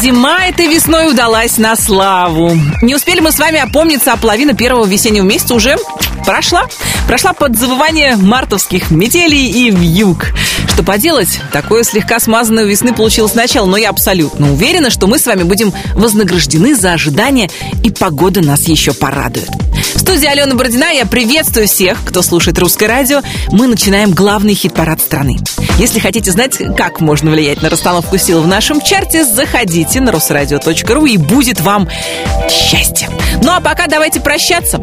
зима этой весной удалась на славу. Не успели мы с вами опомниться, а половина первого весеннего месяца уже прошла. Прошла под завывание мартовских метелей и вьюг. Что поделать, такое слегка смазанное у весны получилось сначала, но я абсолютно уверена, что мы с вами будем вознаграждены за ожидание, и погода нас еще порадует. В студии Алена Бородина я приветствую всех, кто слушает русское радио. Мы начинаем главный хит-парад страны. Если хотите знать, как можно влиять на расстановку сил в нашем чарте, заходите на русрадио.ру и будет вам счастье. Ну а пока давайте прощаться.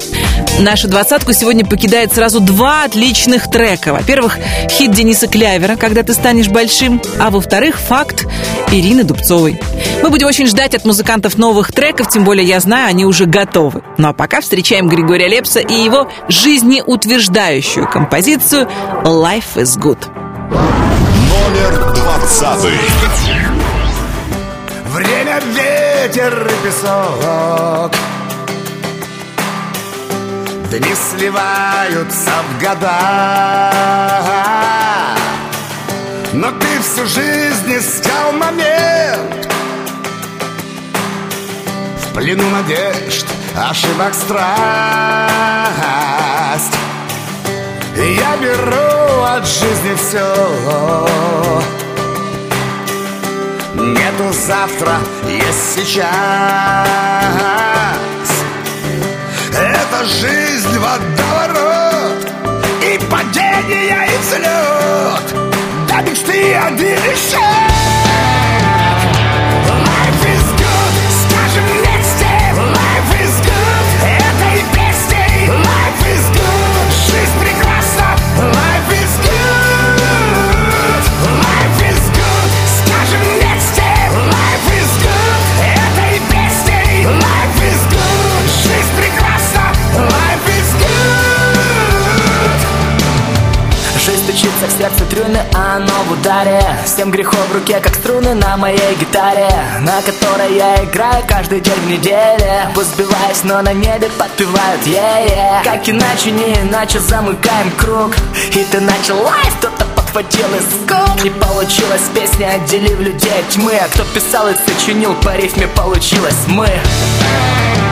Нашу двадцатку сегодня покидает сразу два отличных трека. Во-первых, хит Дениса Клявера «Когда ты станешь большим», а во-вторых, факт Ирины Дубцовой. Мы будем очень ждать от музыкантов новых треков, тем более я знаю, они уже готовы. Ну а пока встречаем Григория Лепса и его жизнеутверждающую композицию «Life is Good». Номер двадцатый. Время, ветер и песок Дни сливаются в года Но ты всю жизнь искал момент. В плену надежд, ошибок страсть. Я беру от жизни все Нету завтра, есть сейчас. Это жизнь водоворот И падение, и взлет До мечты один Стучится в сердце трюны, а оно в ударе. С тем грехом в руке, как струны на моей гитаре На которой я играю каждый день в неделе. Пусть сбиваюсь, но на небе подпевают yeah, Как иначе, не иначе замыкаем круг. И ты начал лайф, кто-то подхватил и скуп Не получилось песня, отделив людей от тьмы. А кто писал и сочинил, по рифме получилось мы. Life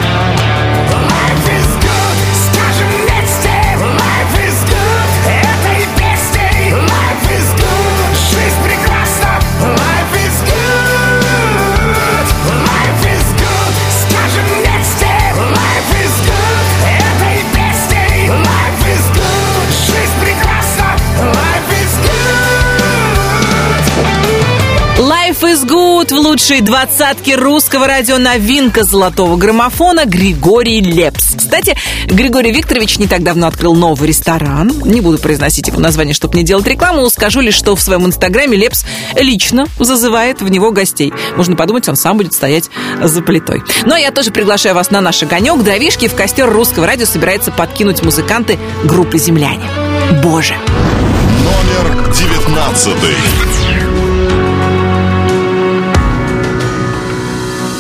is good в лучшей двадцатке русского радио новинка золотого граммофона Григорий Лепс. Кстати, Григорий Викторович не так давно открыл новый ресторан. Не буду произносить его название, чтобы не делать рекламу. Скажу лишь, что в своем инстаграме Лепс лично зазывает в него гостей. Можно подумать, он сам будет стоять за плитой. Ну а я тоже приглашаю вас на наш огонек. Дровишки в костер русского радио собирается подкинуть музыканты группы «Земляне». Боже! Номер девятнадцатый.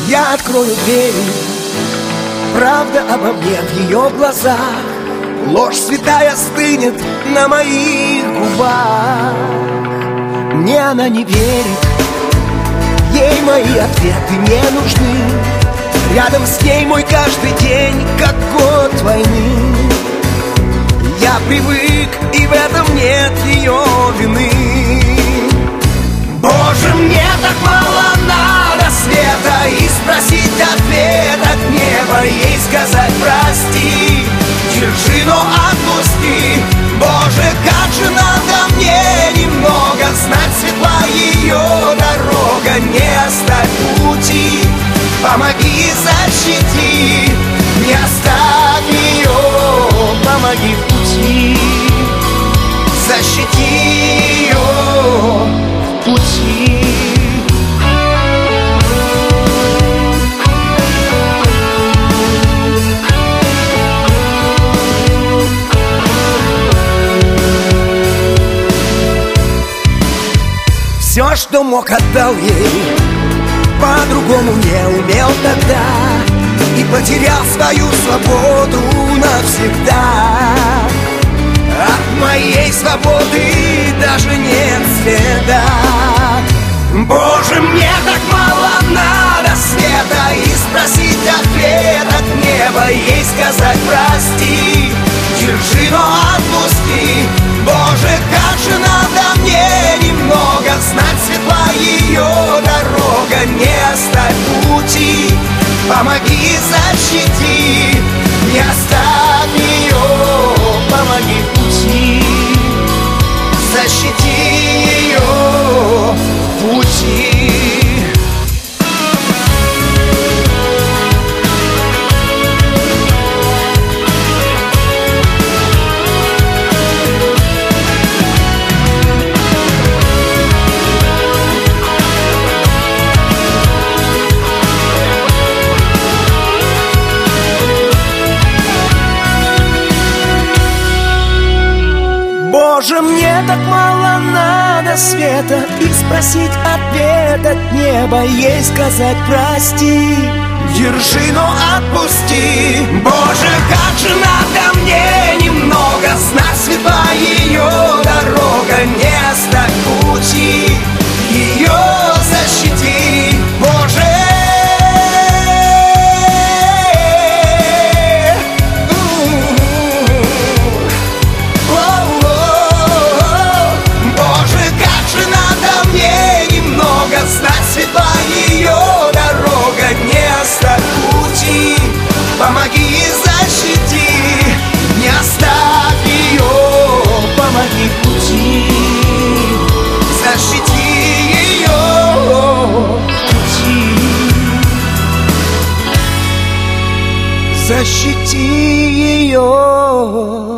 Я открою дверь. Правда обо мне в ее глазах. Ложь святая стынет на моих губах. Мне она не верит. Ей мои ответы не нужны. Рядом с ней мой каждый день Как год войны. Я привык, и в этом нет ее вины. Боже, мне так мало надо света И спросить ответ от неба Ей сказать прости но отпусти. Боже, как же надо мне немного Знать светла ее дорога Не оставь пути. Помоги, защити Не оставь ее. Помоги в пути. Защити ее в пути Все, что мог, отдал ей. По-другому не умел тогда. И потерял свою свободу навсегда. От моей свободы даже нет следа. Боже, мне так мало надо света. И спросить ответ от неба Ей сказать прости Держи, но отпусти. Боже, как же надо немного Знать светла ее дорога Не оставь пути. Помоги, защити Не оставь ее Помоги пути. Защити ее пути надо света И спросить ответ от неба Ей сказать прости Держи, но отпусти. Боже, как же надо мне немного Знать светла ее дорога оставь пути Ее защити Защити ее в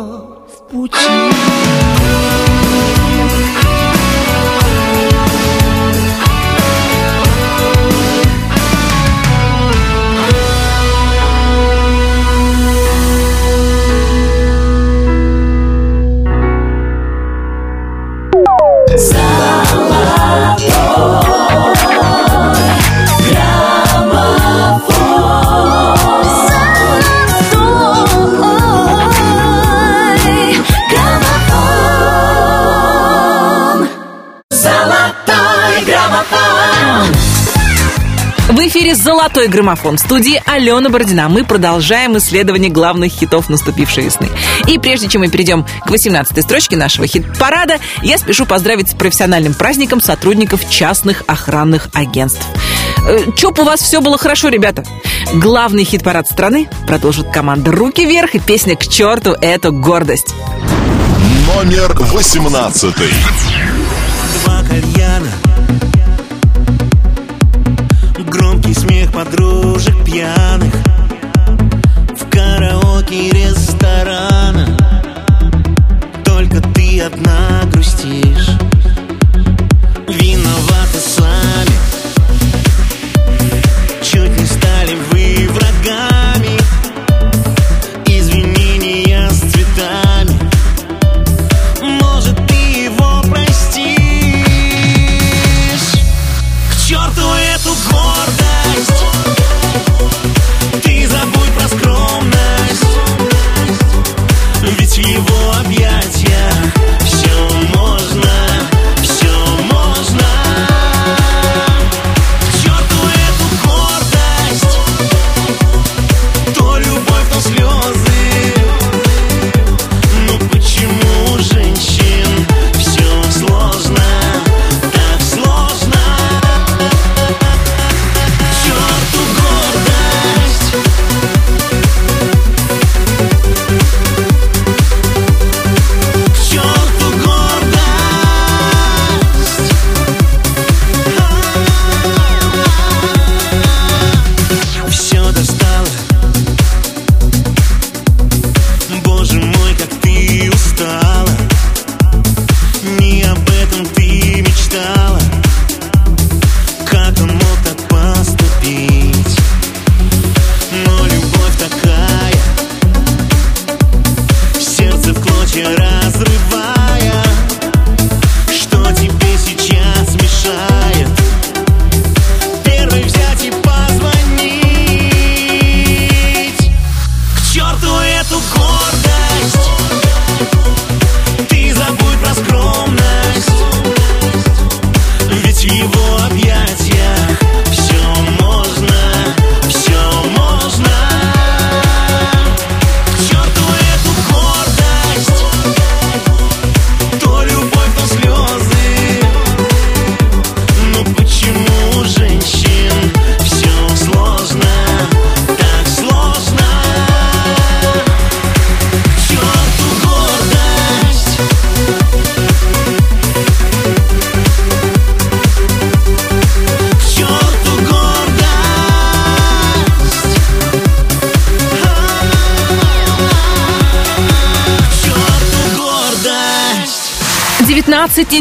«Золотой граммофон» в студии Алена Бородина. Мы продолжаем исследование главных хитов наступившей весны. И прежде чем мы перейдем к 18-й строчке нашего хит-парада, я спешу поздравить с профессиональным праздником сотрудников частных охранных агентств. Э, Чоп, у вас все было хорошо, ребята. Главный хит-парад страны продолжит команда «Руки вверх» и песня «К черту эту гордость». Номер 18. Два кальяна Громкий смех подружек пьяных В караоке ресторана. Только ты одна грустишь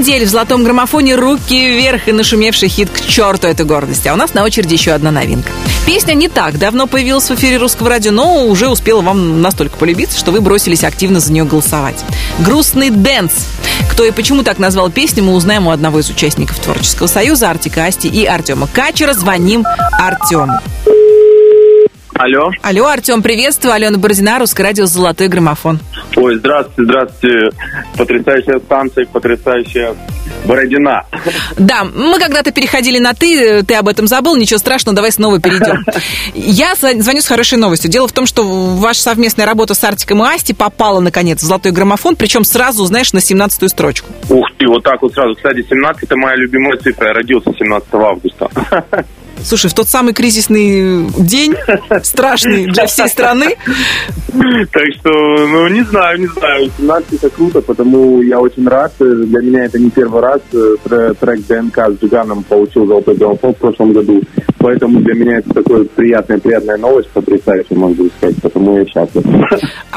17 недель в золотом граммофоне руки вверх и нашумевший хит к черту эту гордость. А у нас на очереди еще одна новинка. Песня не так давно появилась в эфире русского радио, но уже успела вам настолько полюбиться, что вы бросились активно за нее голосовать. Грустный dance. Кто и почему так назвал песню, мы узнаем у одного из участников Творческого союза Артика Асти и Артема Качера. Звоним Артему. Алло. Алло, Артем, приветствую. Алена Бородина, Русское радио «Золотой граммофон». Ой, здравствуйте, здравствуйте. Потрясающая станция, потрясающая Бородина. Да, мы когда-то переходили на «ты», ты об этом забыл, ничего страшного, давай снова перейдем. Я зв- звоню с хорошей новостью. Дело в том, что ваша совместная работа с Артиком и Асти попала, наконец, в «Золотой граммофон», причем сразу, знаешь, на 17-ю строчку. Ух ты, вот так вот сразу. Кстати, 17 это моя любимая цифра. Я родился 17 августа. Слушай, в тот самый кризисный день, страшный для всей страны, Так что, ну, не знаю, не знаю. 17 это круто, потому я очень рад. Для меня это не первый раз. Тре- Трек ДНК с Джиганом получил золотой граммофон в прошлом году. Поэтому для меня это такая приятная, приятная новость, потрясающая, могу сказать. Потому я счастлив.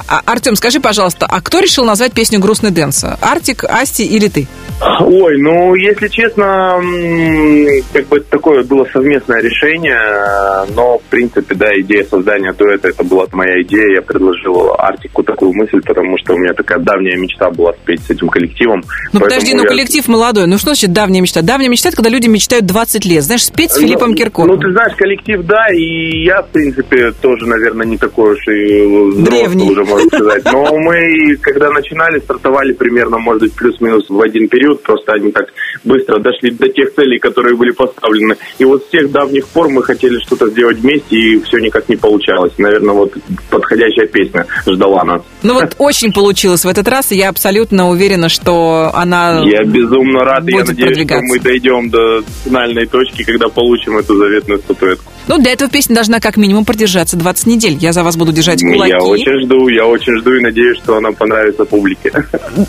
А, Артем, скажи, пожалуйста, а кто решил назвать песню «Грустный dance»? Артик, Асти или ты? Ой, ну, если честно, как бы такое было совместное решение, э, но, в принципе, да, идея создания дуэта, это была моя идея, я предложил Артику такую мысль, потому что у меня такая давняя мечта была спеть с этим коллективом. Ну подожди, ну я- коллектив молодой. Ну что значит давняя мечта? Давняя мечта это когда люди мечтают 20 лет. Знаешь, спеть с Филиппом Ну, Киркоровым. Ну, ты знаешь, коллектив, да, и я, в принципе, тоже, наверное, не такой уж и взрослый Древний. уже, можно сказать. Но мы, когда начинали, стартовали примерно, может быть, плюс-минус в один период, просто они так быстро дошли до тех целей, которые были поставлены. И вот с тех давних пор мы хотели что-то сделать вместе, и все никак не получалось. Наверное, вот подходящая песня ждала нас. Ну вот очень получилось в этот раз, и я абсолютно уверена, что она... Я безумно рад, и я надеюсь, что мы дойдем до финальной точки, когда получим эту заветную статуэтку. Ну, для этого песня должна как минимум продержаться 20 недель. Я за вас буду держать кулаки. Я очень жду, я очень жду и надеюсь, что она понравится публике.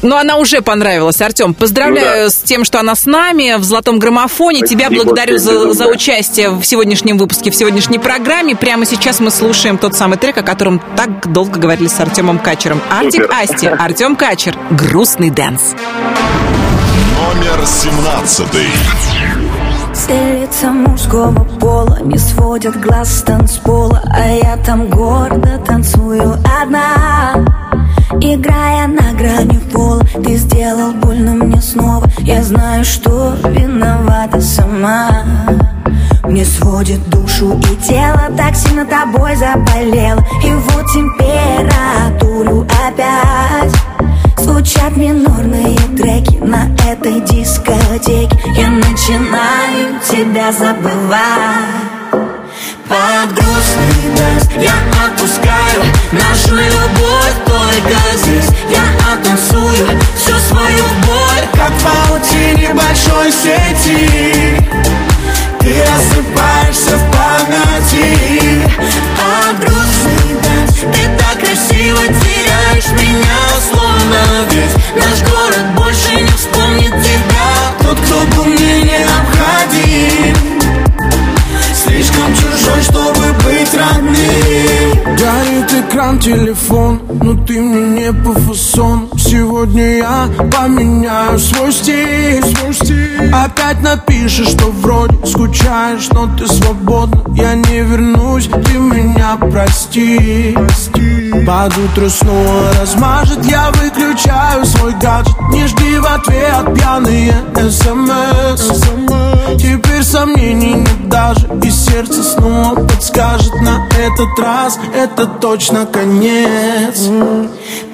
Ну, она уже понравилась, Артем. Поздравляю Ну да. с тем, что она с нами в «Золотом граммофоне». Спасибо, Тебя благодарю за, за участие в сегодняшнем выпуске, в сегодняшней программе. Прямо сейчас мы слушаем тот самый трек, о котором так долго говорили с Артемом Качером. Артик Супер. Асти, Артем Качер. Грустный dance. Номер 17. Все лица мужского пола не сводят глаз с танцпола А я там гордо танцую одна. Играя на грани пола Ты сделал больно мне снова. Я знаю, что виновата сама. Мне сводит душу и тело Так сильно тобой заболело. И вот температуру опять Звучат минорные треки на этой дискотеке. Я начинаю тебя забывать. Под грустный дождь я отпускаю Нашу любовь только здесь. Я оттанцую всю свою боль Как в паутине большой сети. Ты рассыпаешься в памяти. Под грустный дождь Ты так красиво теряешь меня Словно весь наш город больше не вспомнит тебя. Тот, кто был мне необходим Слишком чужой, чтобы быть родным. Горит экран телефон, но ты мне не по фасону Сегодня я поменяю свой стиль, свой стиль. Опять напишешь, что вроде скучаешь, но ты свободна. Я не вернусь, ты меня прости, Под утро снова размажет, я выключаю свой гаджет. Не жди в ответ пьяные смс Теперь сомнений нет даже И сердце снова подскажет. На этот раз это точно конец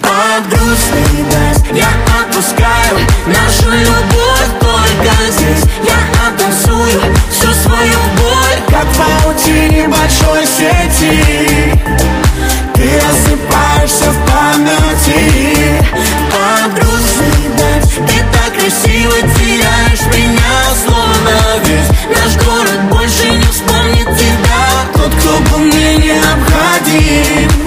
Под грустный дождь я отпускаю Нашу любовь только здесь. Я оттанцую всю свою боль Как в большой сети. Ты рассыпаешься в памяти. Под грустный дождь Ты так красиво теряешь меня Словно весь наш город больше не вспомнит тебя. Тот, кто был мне необходим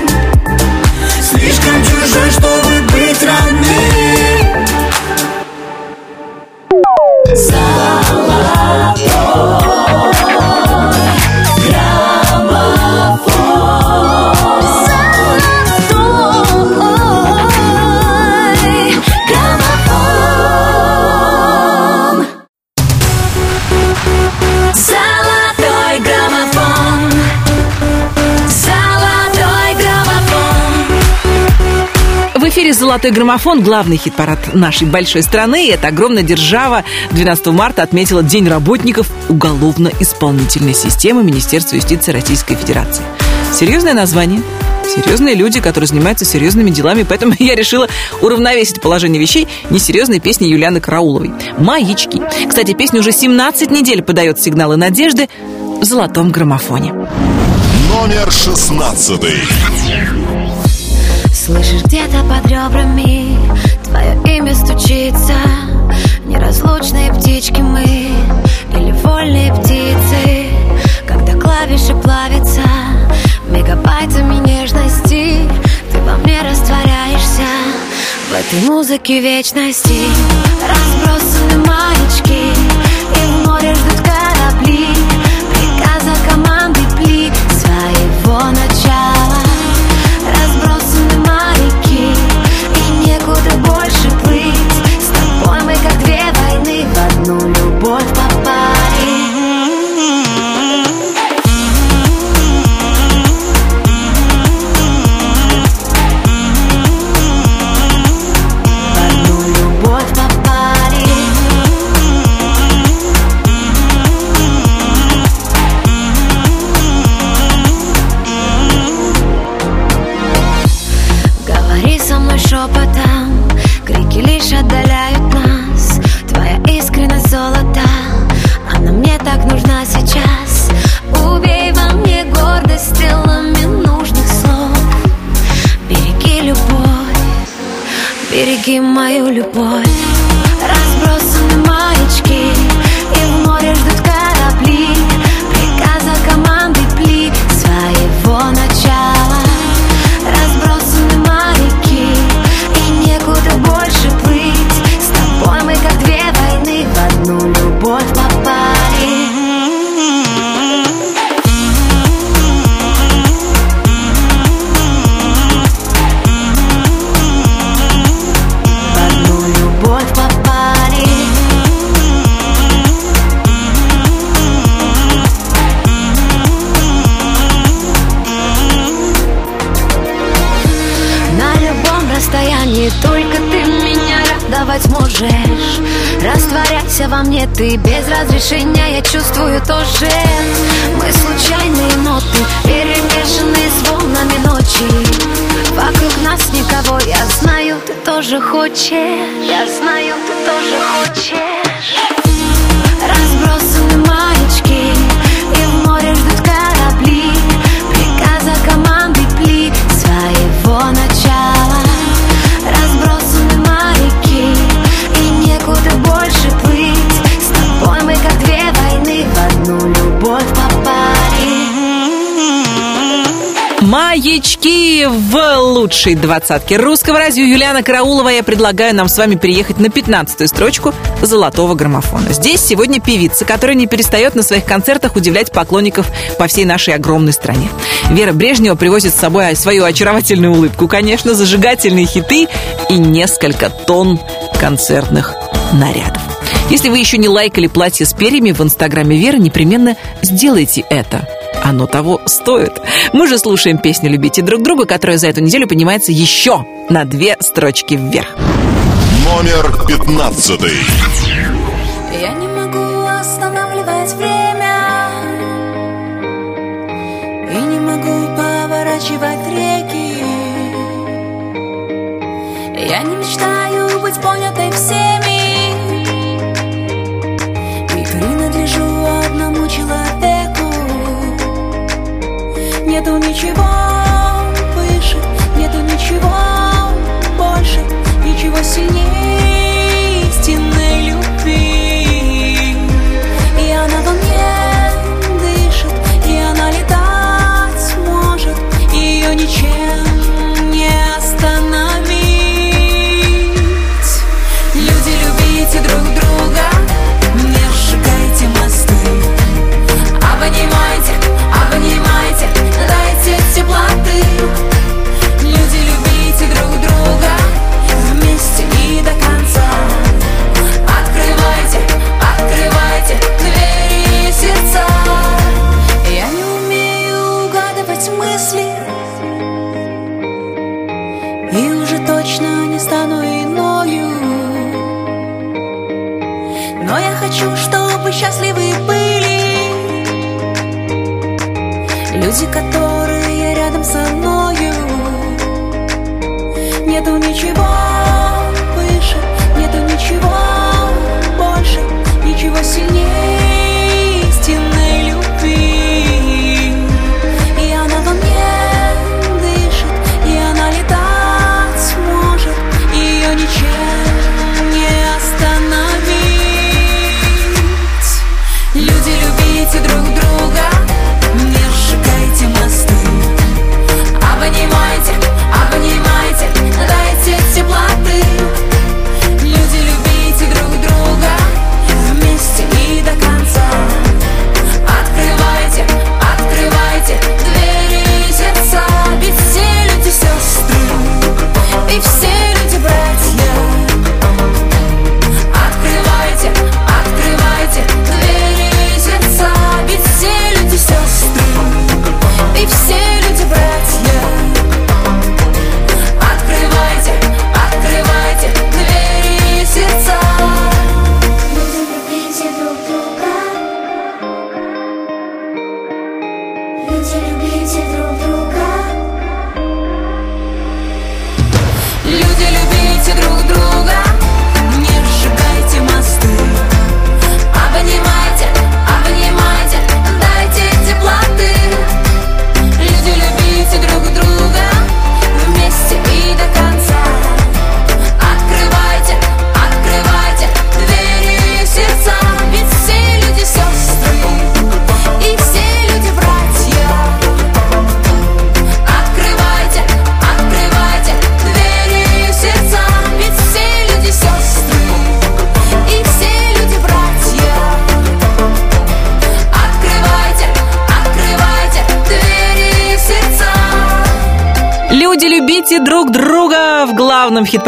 эфире «Золотой граммофон», главный хит-парад нашей большой страны. И эта огромная держава 12 марта отметила День работников уголовно-исполнительной системы Министерства юстиции Российской Федерации. Серьезное название, серьезные люди, которые занимаются серьезными делами, поэтому я решила уравновесить положение вещей несерьезной песней Юлианы Карауловой «Маячки». Кстати, песня уже 17 недель подает сигналы надежды в золотом граммофоне. Номер шестнадцатый. Слышишь где-то под ребрами Твое имя стучится. Неразлучные птички мы Или вольные птицы. Когда клавиши плавятся Мегабайтами нежности Ты во мне растворяешься. В этой музыке вечности Разбросаны маячки в лучшей двадцатке русского радио. Юлиана Караулова, я предлагаю нам с вами переехать на 15-ю строчку золотого граммофона. Здесь сегодня певица, которая не перестает на своих концертах удивлять поклонников по всей нашей огромной стране. Вера Брежнева привозит с собой свою очаровательную улыбку, конечно, зажигательные хиты и несколько тонн концертных нарядов. Если вы еще не лайкали платье с перьями в инстаграме Веры, непременно сделайте это. Оно того стоит. Мы же слушаем песню «Любите друг друга», которая за эту неделю поднимается еще на две строчки вверх. Номер пятнадцатый. Я не могу останавливать время И не могу поворачивать реки Я не мечтаю быть понятой всеми И принадлежу одному человеку Нету ничего выше, нету ничего больше Ничего сильнее Люди, которые рядом со мною. Нету ничего выше, нету ничего больше Ничего сильнее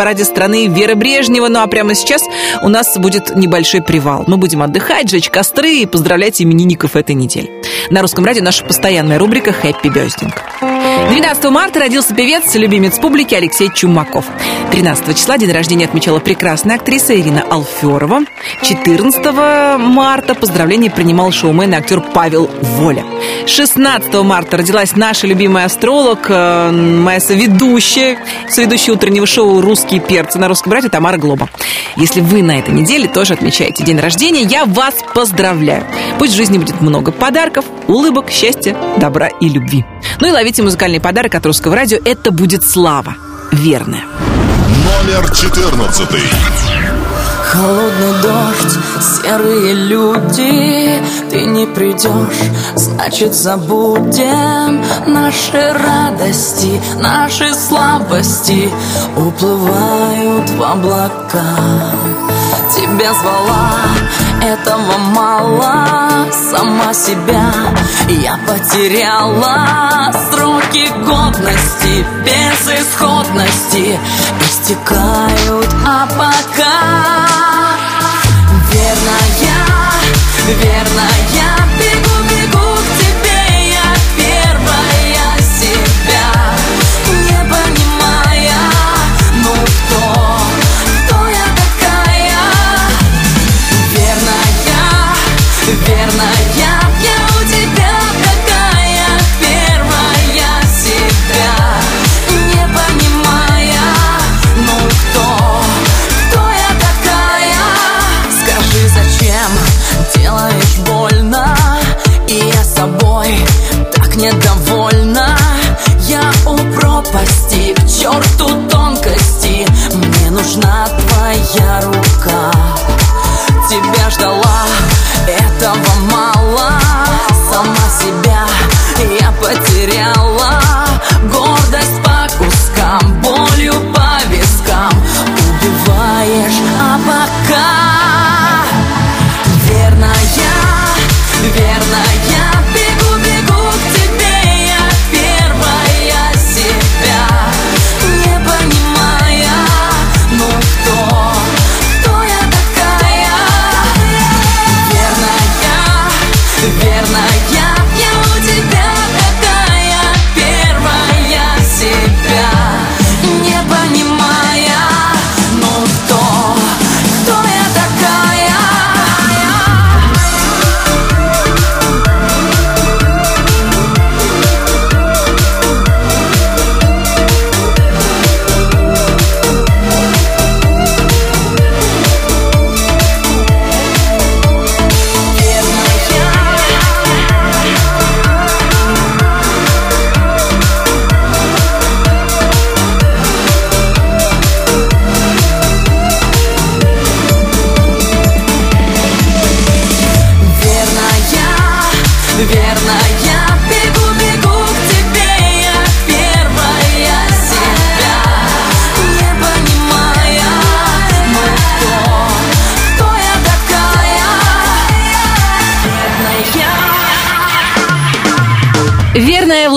хит-параде страны Вера Брежнева. Ну а прямо сейчас у нас будет небольшой привал. Мы будем отдыхать, жечь костры и поздравлять именинников этой недели. На русском радио наша постоянная рубрика «Хэппи Бёздинг». 12 марта родился певец, любимец публики Алексей Чумаков. 13 числа день рождения отмечала прекрасная актриса Ирина Алферова. 14 марта поздравления принимал шоумен и актер Павел Воля. 16 марта родилась наша любимая астролог, э, моя соведущая, соведущая утреннего шоу «Русские перцы» на русском радио Тамара Глоба. Если вы на этой неделе тоже отмечаете день рождения, я вас поздравляю. Пусть в жизни будет много подарков, улыбок, счастья, добра и любви. Ну и ловите музыкальный подарок от русского радио. Это будет слава. Верная. Номер 14. Холодный дождь, серые люди Ты не придешь, значит забудем Наши радости, наши слабости. Уплывают в облака. Тебя звала, этого мало. Сама себя я потеряла. Сроки годности, безысходности Истекают, а пока верная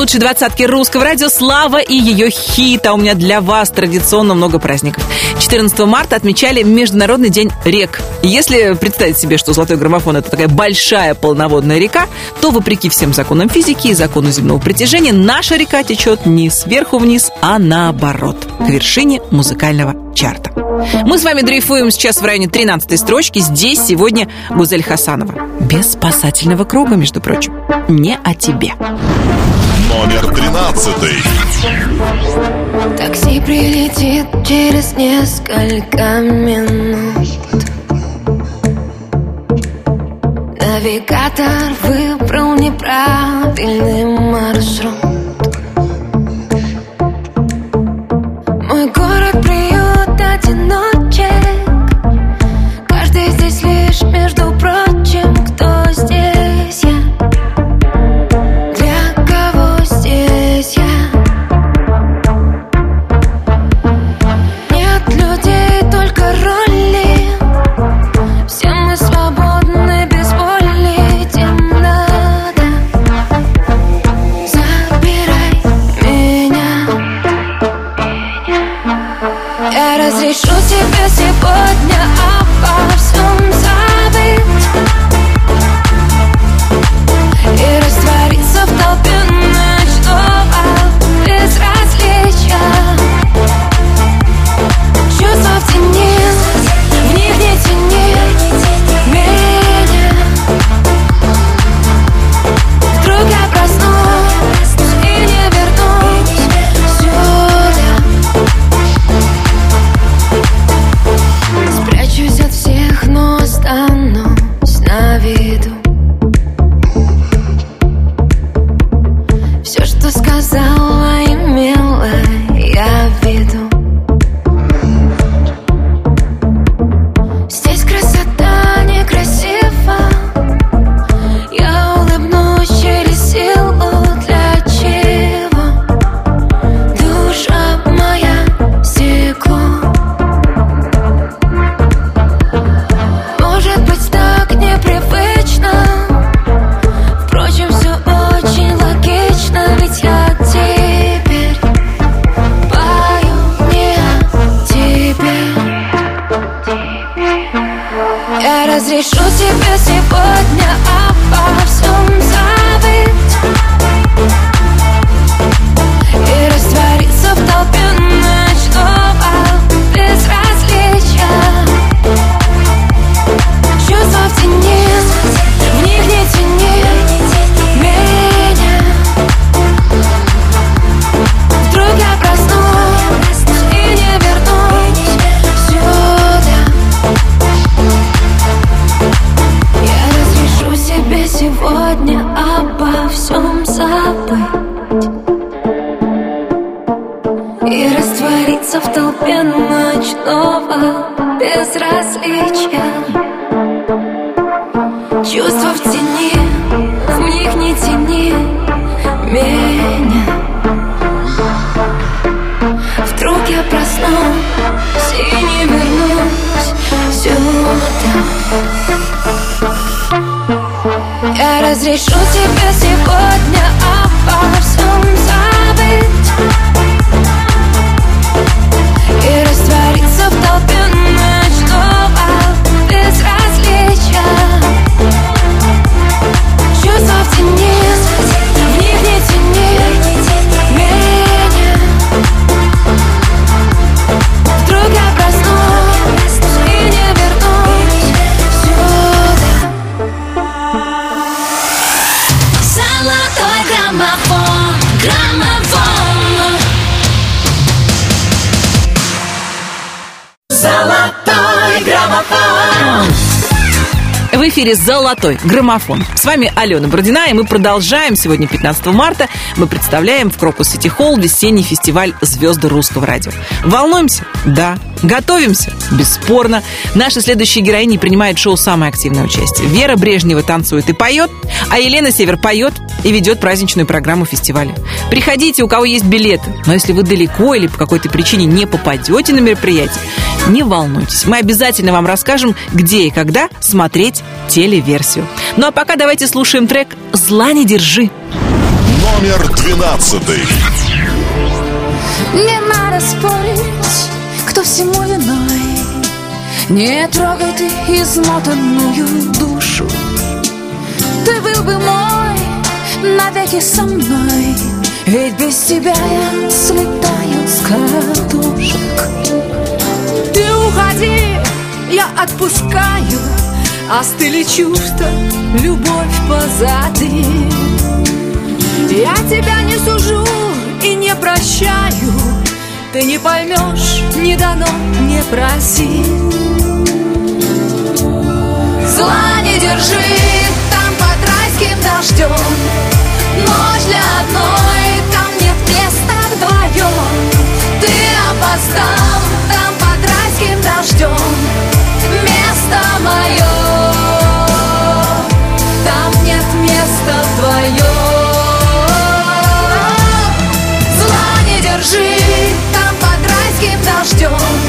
лучшей двадцатке русского радио «Слава» и ее хит. А у меня для вас традиционно много праздников. 14 марта отмечали Международный день рек. Если представить себе, что золотой граммофон – это такая большая полноводная река, то, вопреки всем законам физики и закону земного притяжения, наша река течет не сверху вниз, а наоборот, к вершине музыкального чарта. Мы с вами дрейфуем сейчас в районе 13 строчки. Здесь сегодня Гузель Хасанова. Без спасательного круга, между прочим. Не о тебе. Номер тринадцатый. Такси прилетит через несколько минут. Навигатор выбрал неправильный маршрут. Мой город приют одиночек. Каждый здесь лишь между прочим эфире «Золотой граммофон». С вами Алена Бородина, и мы продолжаем. Сегодня, 15 марта, мы представляем в Крокус Сити Холл весенний фестиваль «Звезды русского радио». Волнуемся? Да. Готовимся? Бесспорно. Наши следующие героини принимают шоу самое активное участие. Вера Брежнева танцует и поет, а Елена Север поет и ведет праздничную программу фестиваля. Приходите, у кого есть билеты. Но если вы далеко или по какой-то причине не попадете на мероприятие, не волнуйтесь. Мы обязательно вам расскажем, где и когда смотреть телеверсию. Ну а пока давайте слушаем трек «Зла не держи». Номер двенадцатый. Не надо спорить, кто всему виной Не трогай ты измотанную душу Ты был бы навеки со мной Ведь без тебя я слетаю с катушек. Ты уходи, я отпускаю Остыли чувства, любовь позади. Я тебя не сужу и не прощаю Ты не поймешь, не дано, не проси Зла не держи, там под райским дождем Ночь для одной, там нет места вдвоем. Ты опоздал, там под райским дождем. Место мое Там нет места вдвоем. Зла не держи, там под райским дождем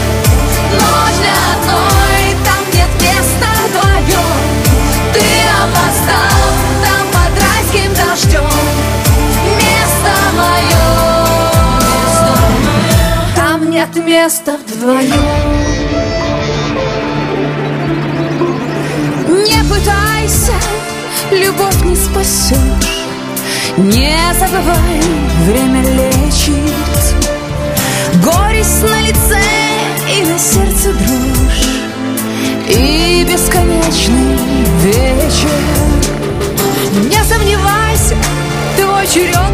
нет места вдвоем Не пытайся, любовь не спасешь Не забывай, время лечит. Горесть на лице и на сердце дрожь. И бесконечный вечер. Не сомневайся, твой черед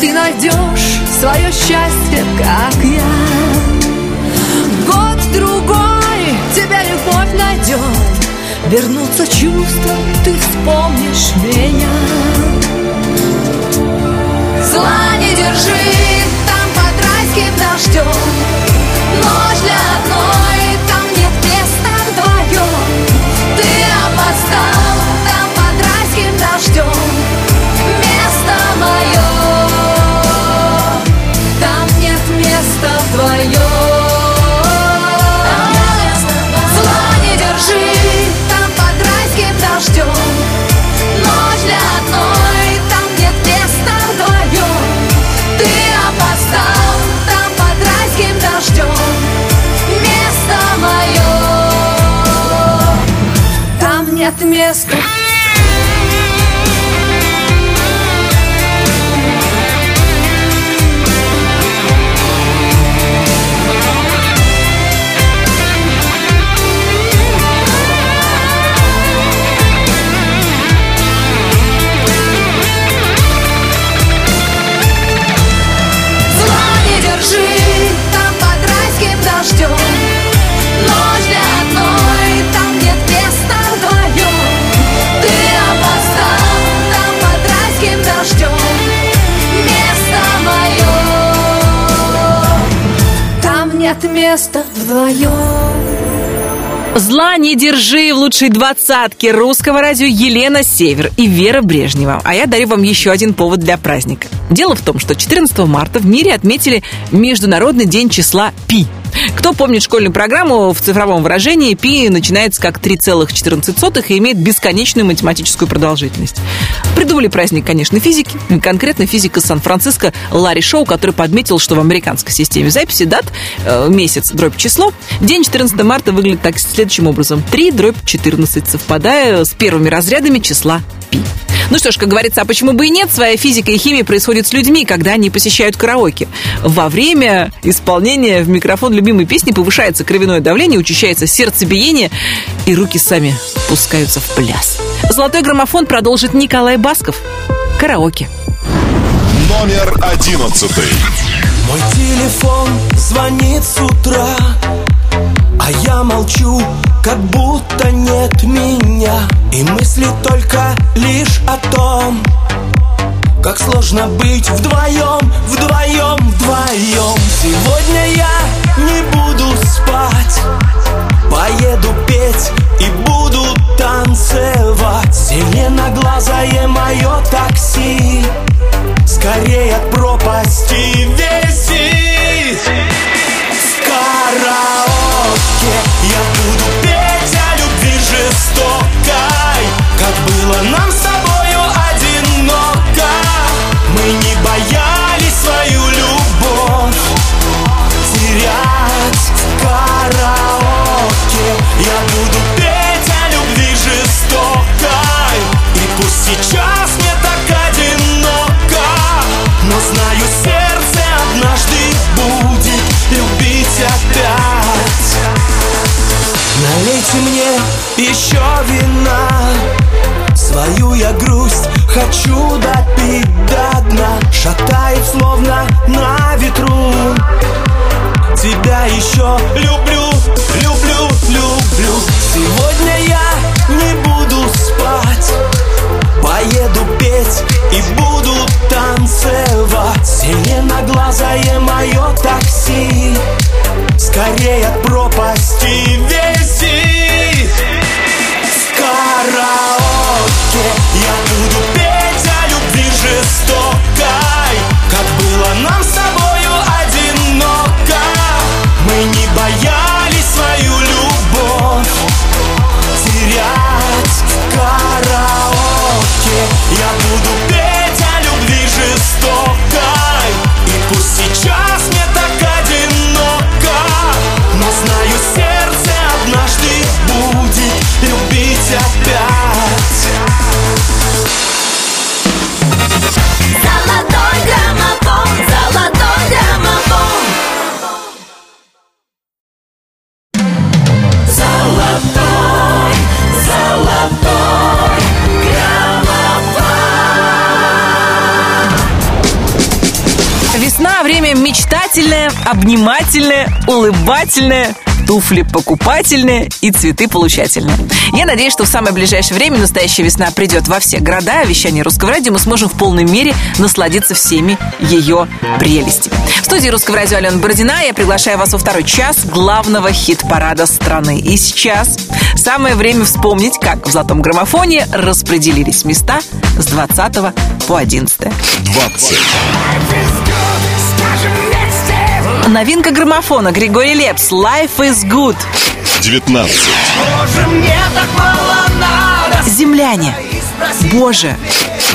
Ты найдешь свое счастье, как я. Год-другой тебя любовь найдет Вернутся чувства, ты вспомнишь меня. Зла не держи, нет нет места вдвоем Зла не держи в лучшей двадцатке русского радио Елена Север и Вера Брежнева. А я дарю вам еще один повод для праздника. Дело в том, что 14 марта в мире отметили Международный день числа Пи. Кто помнит школьную программу в цифровом выражении, пи начинается как 3,14 и имеет бесконечную математическую продолжительность. Придумали праздник, конечно, физики, конкретно физика Сан-Франциско Ларри Шоу, который подметил, что в американской системе записи дат э, месяц дробь число, день 14 марта выглядит так следующим образом. 3 дробь 14, совпадая с первыми разрядами числа пи. Ну что ж, как говорится, а почему бы и нет? Своя физика и химия происходит с людьми, когда они посещают караоке. Во время исполнения в микрофон любимой песни повышается кровяное давление, учащается сердцебиение, и руки сами пускаются в пляс. Золотой граммофон продолжит Николай Басков. Караоке. Номер одиннадцатый. Мой телефон звонит с утра А я молчу, как будто нет меня И мысли только лишь о том Как сложно быть вдвоем, вдвоем, вдвоем Сегодня я не буду спать. Поеду петь и буду танцевать. Зеленоглазое мое такси. Скорее от пропасти висит В караоке Я буду петь о любви жестокой. Как было нам с хочу допить до дна Шатает словно на ветру. Тебя еще люблю, люблю, люблю. Сегодня я не буду спать. Поеду петь и буду танцевать. Сиреноглазое мое такси. Скорее от пропасти. Мечтательное, обнимательное, улыбательное, туфли покупательные и цветы получательные. Я надеюсь, что в самое ближайшее время настоящая весна придет во все города, а вещание русского радио мы сможем в полной мере насладиться всеми ее прелестями. В студии русского радио Алена Бородина я приглашаю вас во второй час главного хит-парада страны. И сейчас самое время вспомнить, как в «Золотом граммофоне» распределились места с 20 по 11. 20. Новинка граммофона Григорий Лепс «Life is good». 19. Боже, мне так мало надо Земляне. Боже.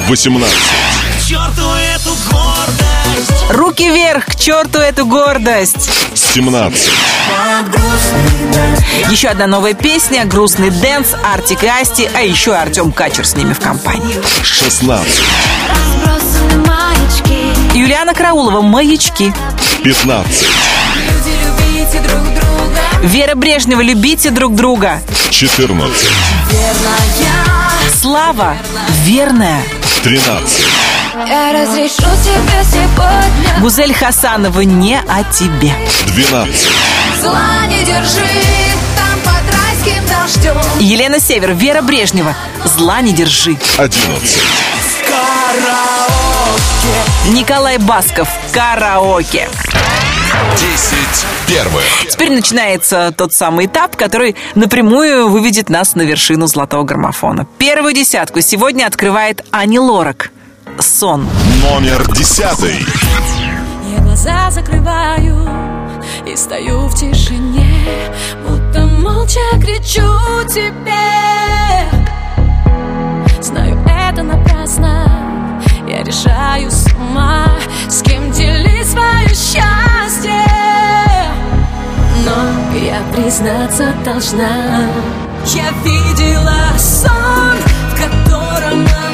18. К черту эту гордость Руки вверх, к черту эту гордость. 17. Еще одна новая песня, грустный dance, Артик и Асти, а еще Артем Качер с ними в компании. 16. Разбросаны маячки Юлиана Караулова «Маячки». 15. Люди, любите друг друга Вера Брежнева «Любите друг друга». 14. Слава верная. 13. Я разрешу тебе сегодня Гузель Хасанова «Не о тебе». 12. Зла не держи там под райским дождем Елена Север, Вера Брежнева «Зла не держи». 11. Николай Басков «Караоке». 10 первых. Теперь начинается тот самый этап, который напрямую выведет нас на вершину золотого граммофона. Первую десятку сегодня открывает Ани Лорак. «Сон». Номер 10. Я глаза закрываю и стою в тишине, будто молча кричу тебе. Знаю, это напрасно, я решаю сама, с кем делить свое счастье. Но я признаться должна, я видела сон, в котором она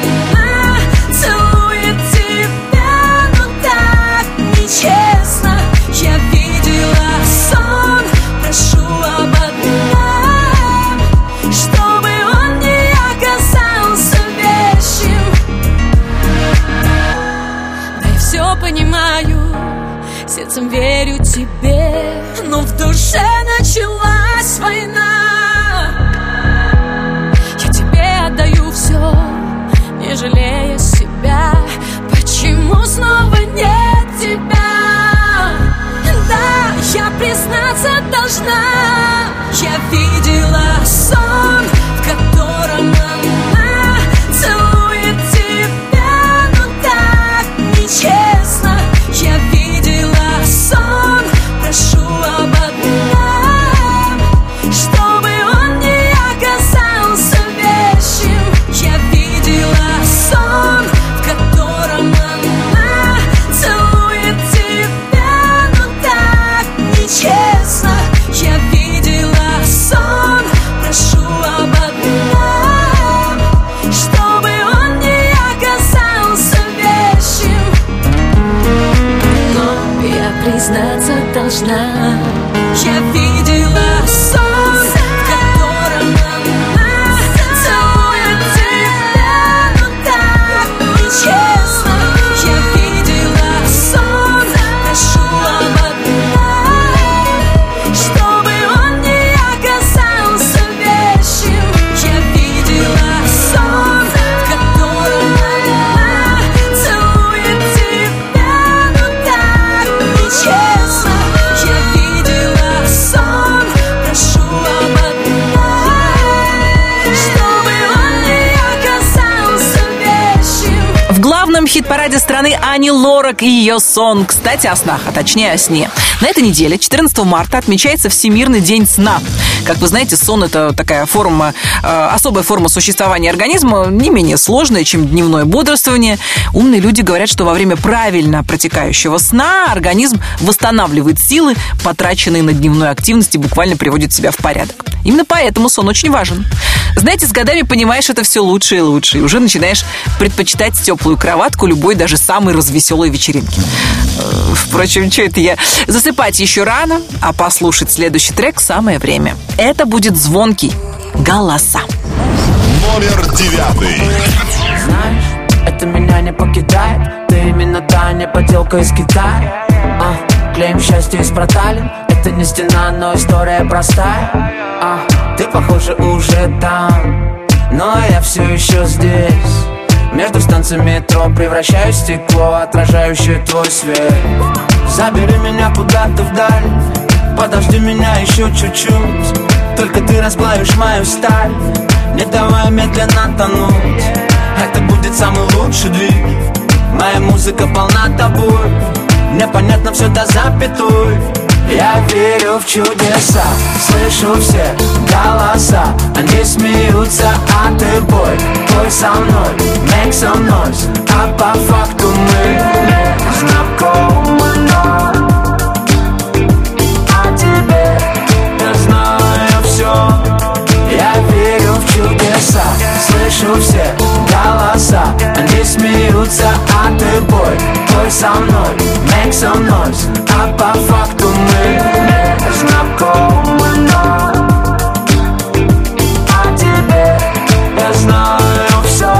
сердцем верю тебе, но в душе началась война. Я тебе отдаю все, не жалея себя. Почему снова нет тебя? Да, я признаться должна. Я видела сон, хит-параде страны Ани Лорак и ее сон. Кстати, о снах, а точнее о сне. На этой неделе, 14 марта, отмечается Всемирный день сна. Как вы знаете, сон это такая форма, э, особая форма существования организма, не менее сложная, чем дневное бодрствование. Умные люди говорят, что во время правильно протекающего сна организм восстанавливает силы, потраченные на дневной активности, буквально приводит себя в порядок. Именно поэтому сон очень важен. Знаете, с годами понимаешь это все лучше и лучше, и уже начинаешь предпочитать теплую кроватку любой, даже самой развеселой вечеринки. Э, Впрочем, что это я? Засыпать еще рано, а послушать следующий трек самое время. Это будет звонкий голоса. Номер девятый. Знаешь, это меня не покидает Ты именно та не поделка из Китая а, Клеим счастье из проталин Это не стена, но история простая а, Ты, похоже, уже там Но я все еще здесь Между станциями метро превращаюсь в стекло Отражающее твой свет. Забери меня куда-то вдаль Подожди меня еще чуть-чуть. Только ты расплавишь мою сталь. Не давай медленно тонуть. Это будет самый лучший двиг. Моя музыка полна тобой. Непонятно все до запятой я верю в чудеса, слышу все голоса. Они смеются, а ты бой, бой со мной Make some noise, а по факту мы знакомы, но о тебе я знаю все Я верю в чудеса, слышу все смеются, а ты бой, бой со мной Make some noise, а по факту мы знакомы, но О тебе я знаю все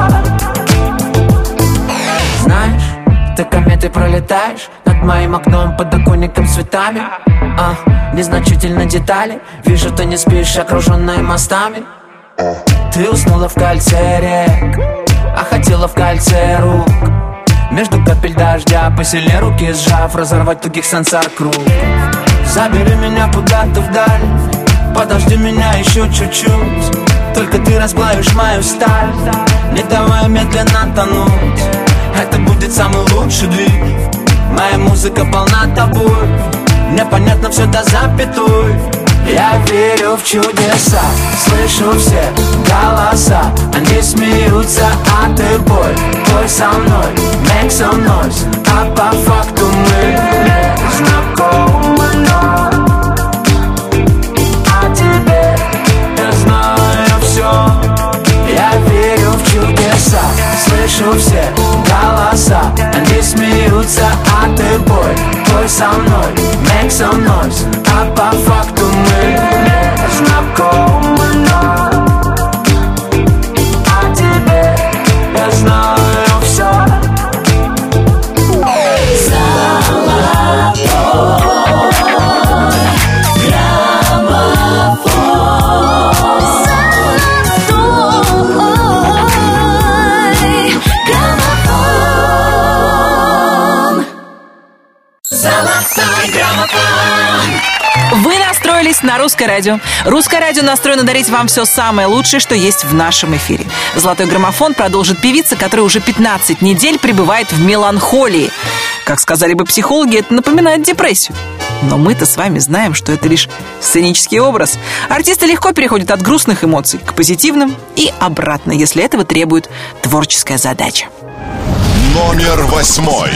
знаешь, ты кометой пролетаешь Над моим окном, подоконником цветами. А, Незначительно детали. Вижу, ты не спишь, окруженная мостами. Ты уснула в кольце рек А хотела в кольце рук. Между капель дождя Посильнее руки сжав Разорвать тугих сансар круг. Забери меня куда-то вдаль Подожди меня еще чуть-чуть. Только ты расплавишь мою сталь Не давай медленно тонуть. Это будет самый лучший двиг. Моя музыка полна тобой Непонятно все до запятой я верю в чудеса, слышу все голоса. Они смеются, а ты бой, бой со мной Make some noise, а по факту мы знакомы, но о тебе я знаю все Я верю в чудеса, слышу все голоса. Они смеются, а ты бой, бой со мной Make some noise, а по факту мы не знакомы, Русское радио. Русское радио настроено дарить вам все самое лучшее, что есть в нашем эфире. Золотой граммофон продолжит певица, которая уже 15 недель пребывает в меланхолии. Как сказали бы психологи, это напоминает депрессию. Но мы-то с вами знаем, что это лишь сценический образ. Артисты легко переходят от грустных эмоций к позитивным и обратно, если этого требует творческая задача. Номер восьмой.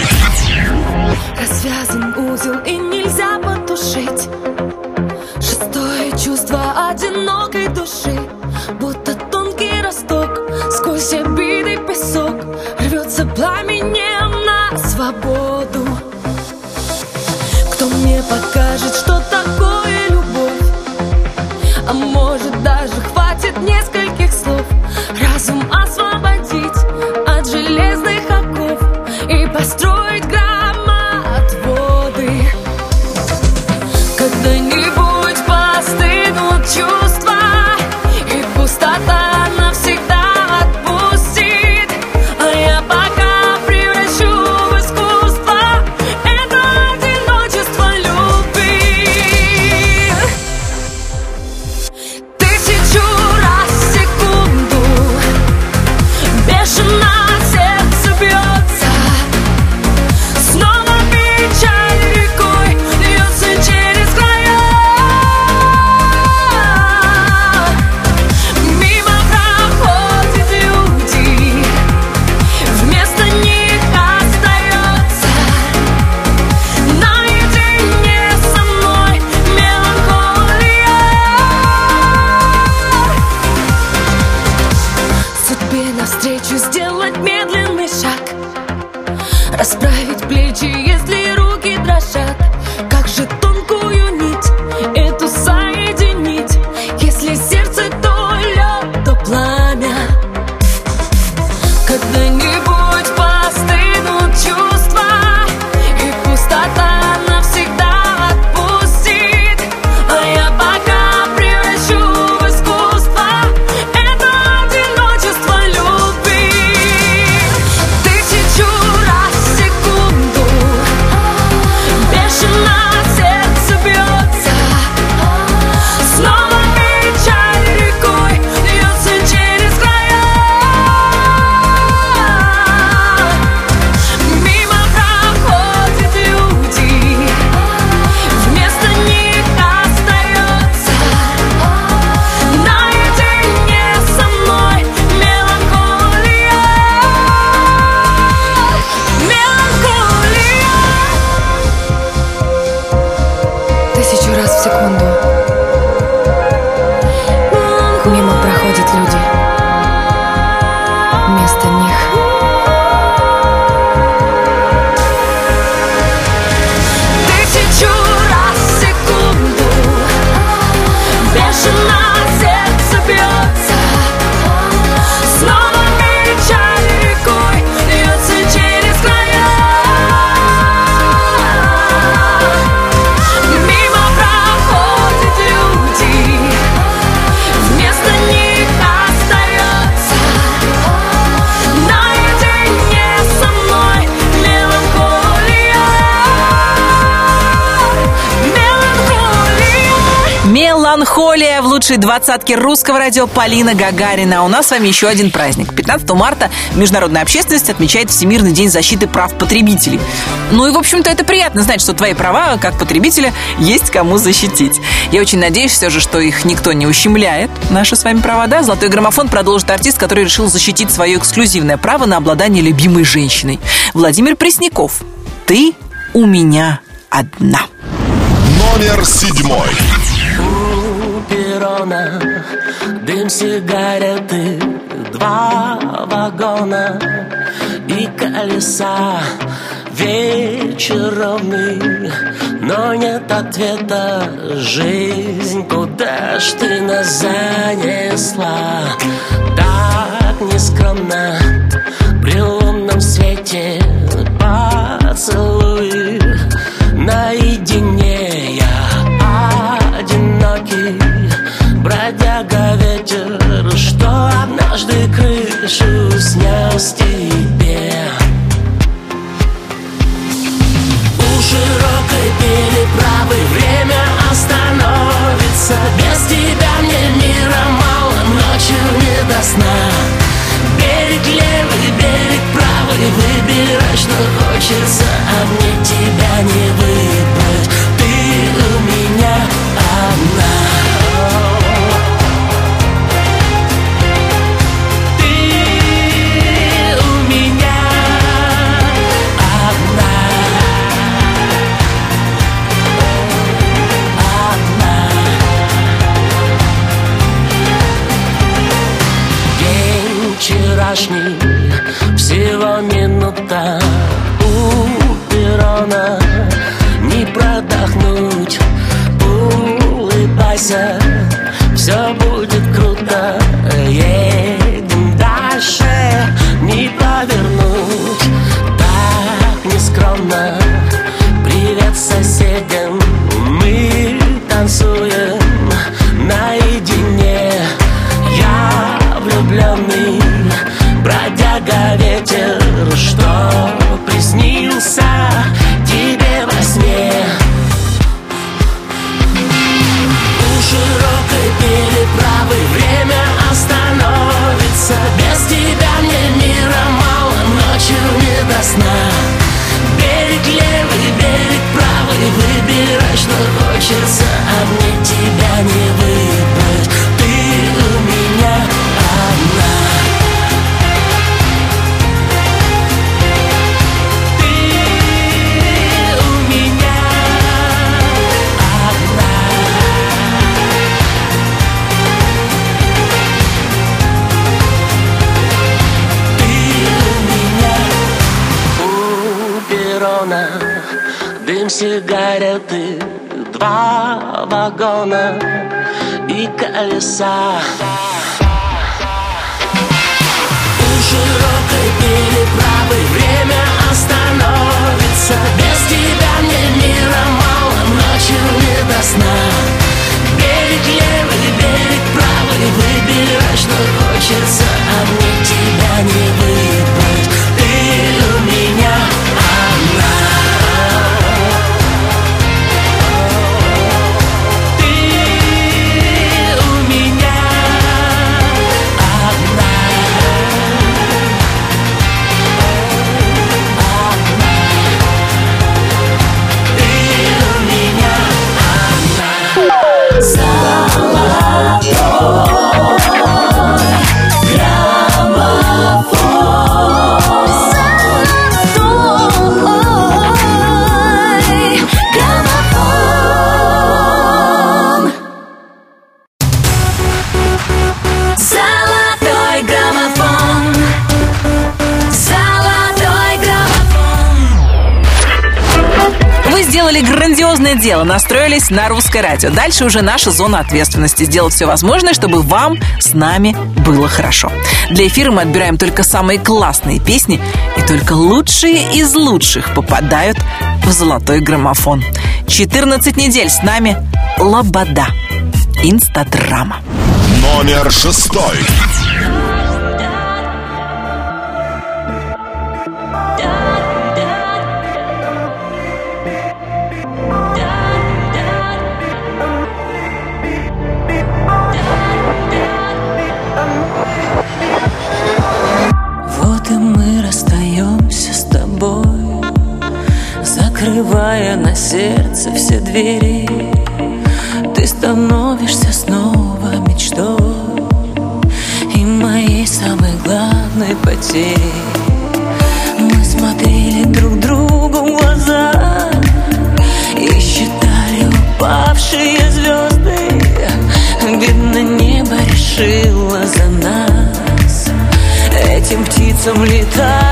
Лучшей двадцатке русского радио Полина Гагарина. А у нас с вами еще один праздник. 15 марта международная общественность отмечает Всемирный день защиты прав потребителей. Ну и, в общем-то, это приятно знать, что твои права, как потребителя, есть кому защитить. Я очень надеюсь все же, что их никто не ущемляет. Наши с вами права, да? Золотой граммофон продолжит артист, который решил защитить свое эксклюзивное право на обладание любимой женщиной. Владимир Пресняков. Ты у меня одна. Номер седьмой. Перрона дым сигареты, два вагона и колеса. Вечер ровный, но нет ответа. Жизнь, куда ж ты нас занесла? Так нескромно при лунном свете поцелуй наедине однажды крышу снес тебе. У широкой переправы время остановится. Без тебя мне мира мало, ночью не до сна. Берег левый, берег правый, выбирай, что хочется А мне тебя не выбрать, вчерашний, всего минута. У перрона не продохнуть. Улыбайся, все что хочется А мне тебя не выбрать, ты у меня одна. Ты у меня одна. У перрона Дым сигареты, два вагона и колеса. У широкой переправы время остановится. Без тебя мне мира мало, ночью не до сна. Берег левый, берег правый, выбирай, что хочется А мне тебя не выбрать, дело. Настроились на русское радио. Дальше уже наша зона ответственности. Сделать все возможное, чтобы вам с нами было хорошо. Для эфира мы отбираем только самые классные песни, и только лучшие из лучших попадают в золотой граммофон. 14 недель с нами Лобода. Инстадрама. Номер шестой. Закрывая на сердце все двери Ты становишься снова мечтой. И моей самой главной потерей Мы смотрели друг другу в глаза И считали упавшие звезды. Видно, небо решило за нас. Этим птицам летать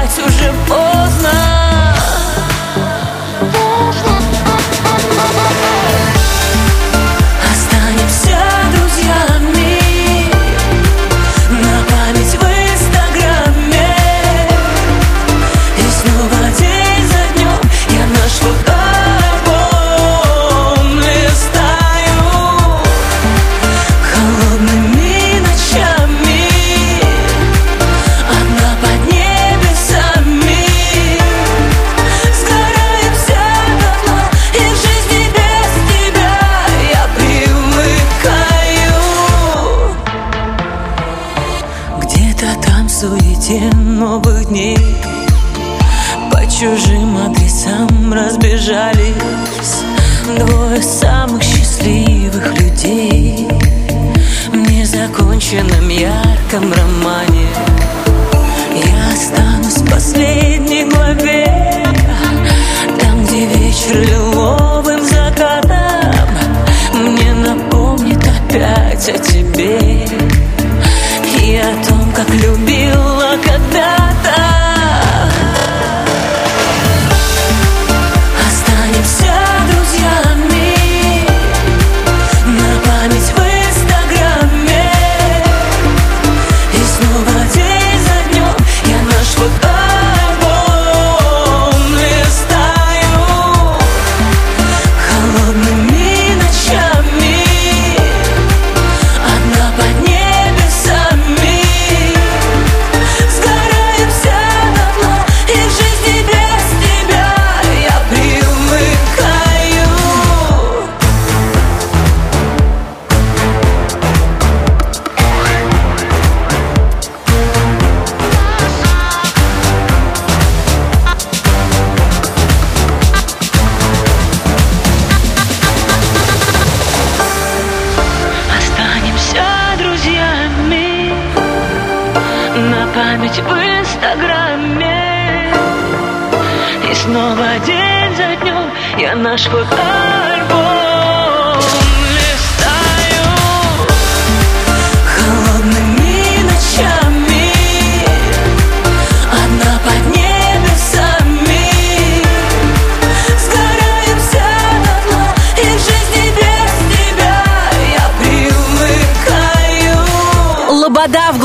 Я наш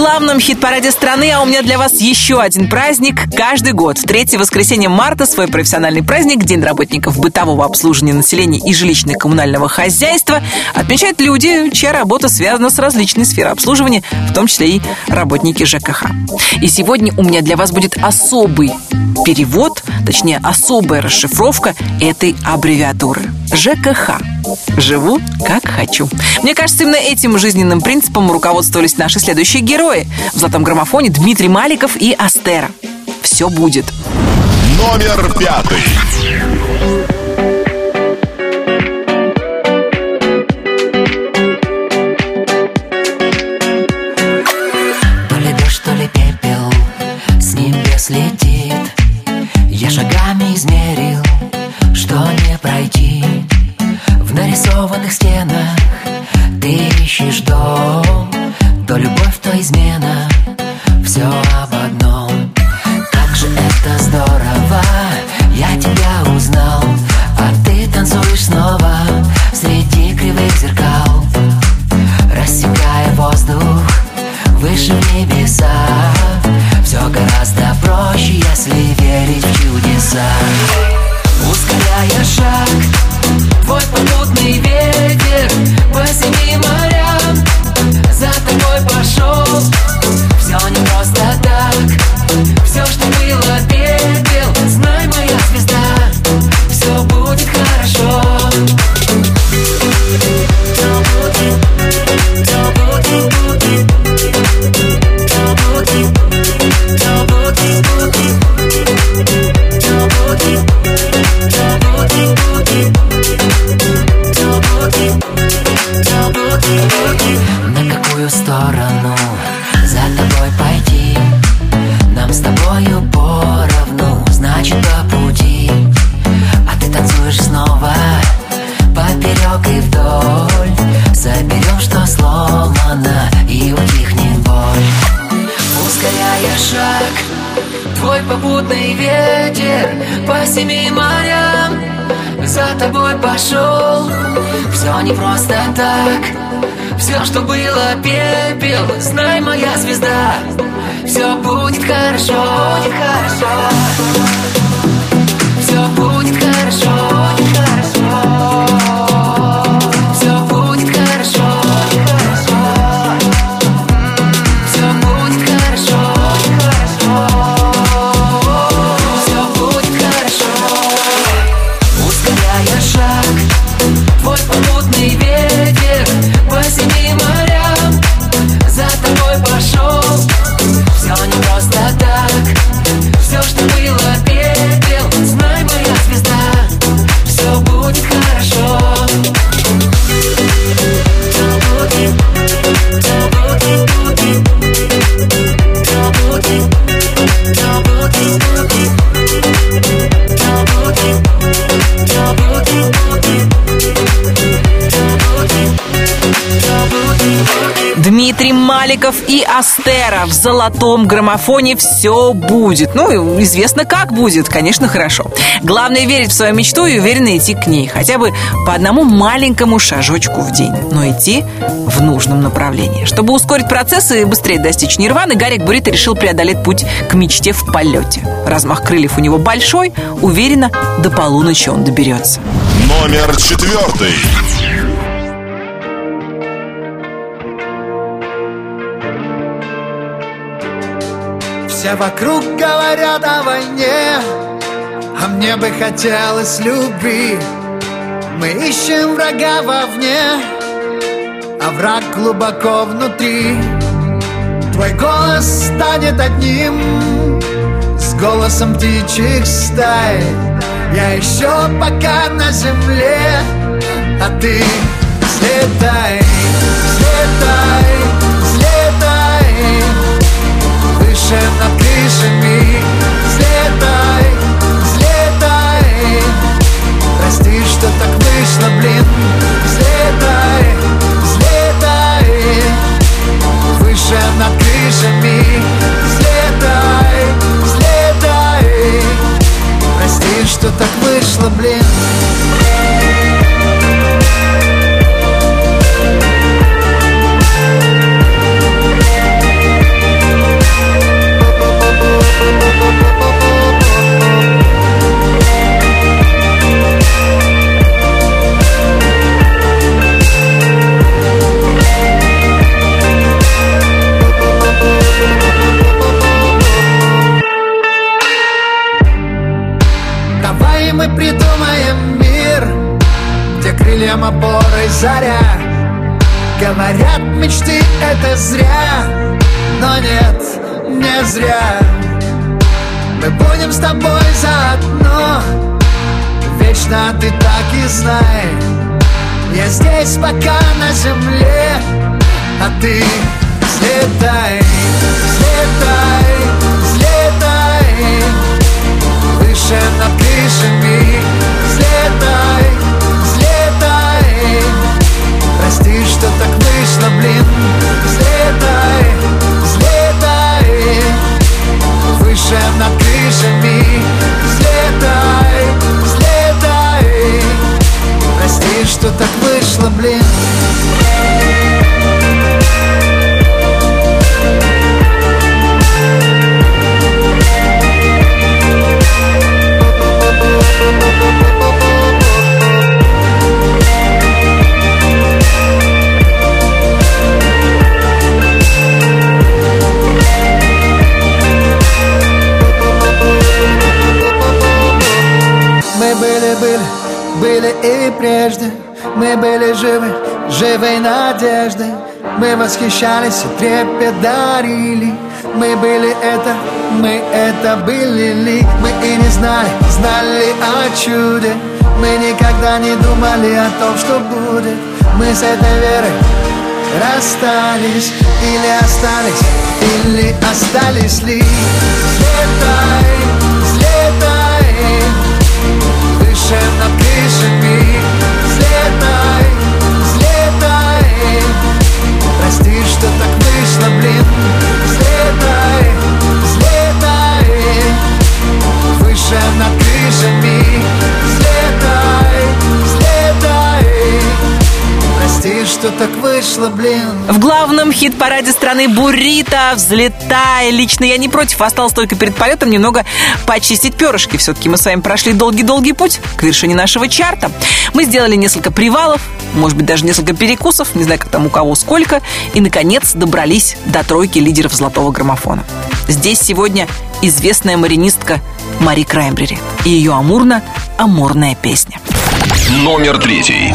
главном хит-параде страны, а у меня для вас еще один праздник каждый год. В третье воскресенье марта свой профессиональный праздник, День работников бытового обслуживания населения и жилищно-коммунального хозяйства, отмечают люди, чья работа связана с различной сферой обслуживания, в том числе и работники ЖКХ. И сегодня у меня для вас будет особый перевод, точнее особая расшифровка этой аббревиатуры. ЖКХ. Живу как хочу. Мне кажется, именно этим жизненным принципом руководствовались наши следующие герои. В «Золотом граммофоне» Дмитрий Маликов и Астера. Все будет. Номер пятый. Любовь, пошел. Все не просто так. Все, что было пепел Знай, моя звезда. Все будет хорошо Будет хорошо Маликов и Астера в золотом граммофоне все будет. Ну, известно, как будет. Конечно, хорошо. Главное верить в свою мечту и уверенно идти к ней. Хотя бы по одному маленькому шажочку в день. Но идти в нужном направлении. Чтобы ускорить процесс и быстрее достичь нирваны, Гарик Бурита решил преодолеть путь к мечте в полете. Размах крыльев у него большой. Уверенно, до полуночи он доберется. Номер четвертый. Вокруг говорят о войне А мне бы хотелось любви. Мы ищем врага вовне А враг глубоко внутри. Твой голос станет одним С голосом птичьих стай. Я еще пока на земле А ты взлетай, взлетай восхищались и трепет дарили Мы были это, мы это были. Ли Мы и не знали, знали о чуде. Мы никогда не думали о том, что будет. Мы с этой верой расстались Или остались, или остались ли. Взлетай, взлетай Выше над крышами это так вышло, блин. Взлетай, взлетай. Выше над крышами. Взлетай, взлетай прости, что так вышло, блин. В главном хит-параде страны Бурита «Взлетай». Лично я не против, осталось только перед полетом немного почистить перышки. Все-таки мы с вами прошли долгий-долгий путь к вершине нашего чарта. Мы сделали несколько привалов, может быть, даже несколько перекусов, не знаю, как там у кого сколько, и, наконец, добрались до тройки лидеров «Золотого граммофона». Здесь сегодня известная маринистка Мари Краймбрери и ее амурно-амурная песня. Номер третий.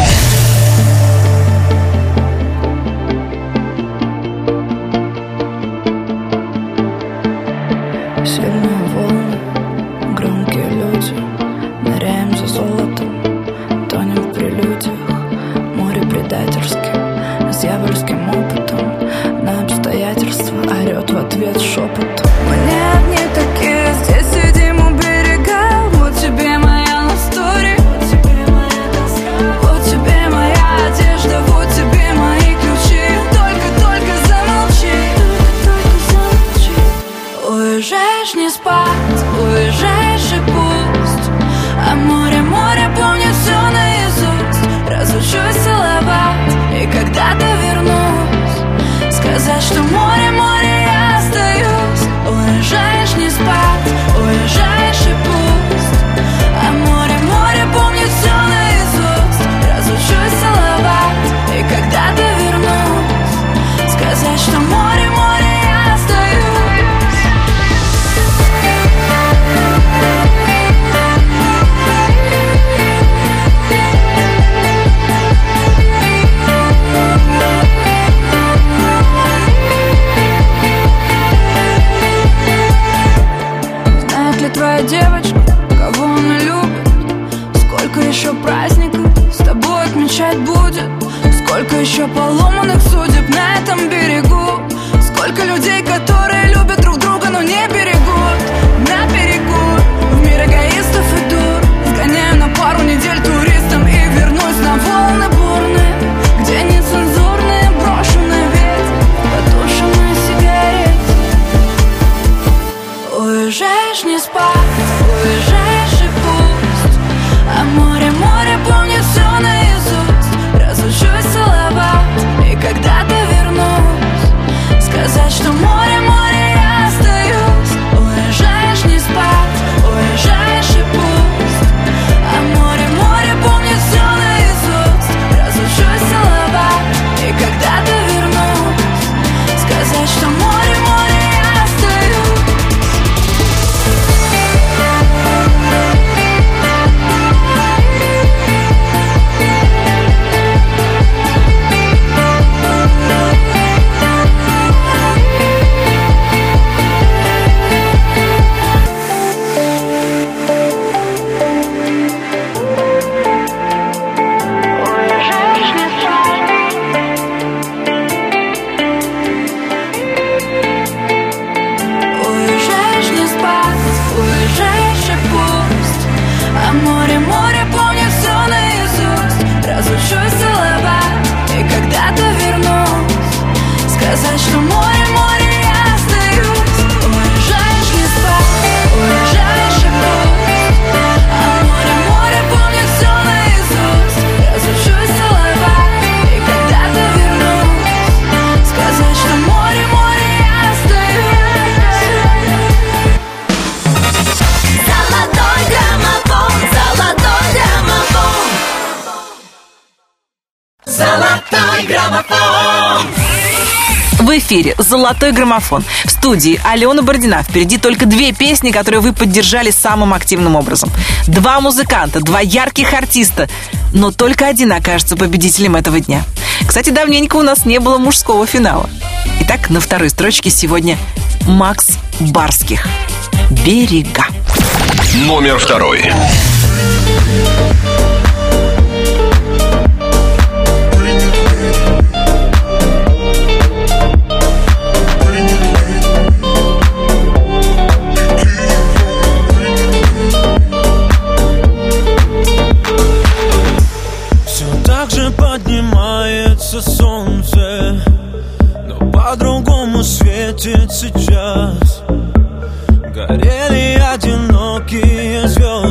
«Золотой граммофон». В студии Алена Бородина. Впереди только две песни, которые вы поддержали самым активным образом. Два музыканта, два ярких артиста. Но только один окажется победителем этого дня. Кстати, давненько у нас не было мужского финала. Итак, на второй строчке сегодня Макс Барских. «Берега». Номер второй. наше солнце Но по-другому светит сейчас. Горели одинокие звезды.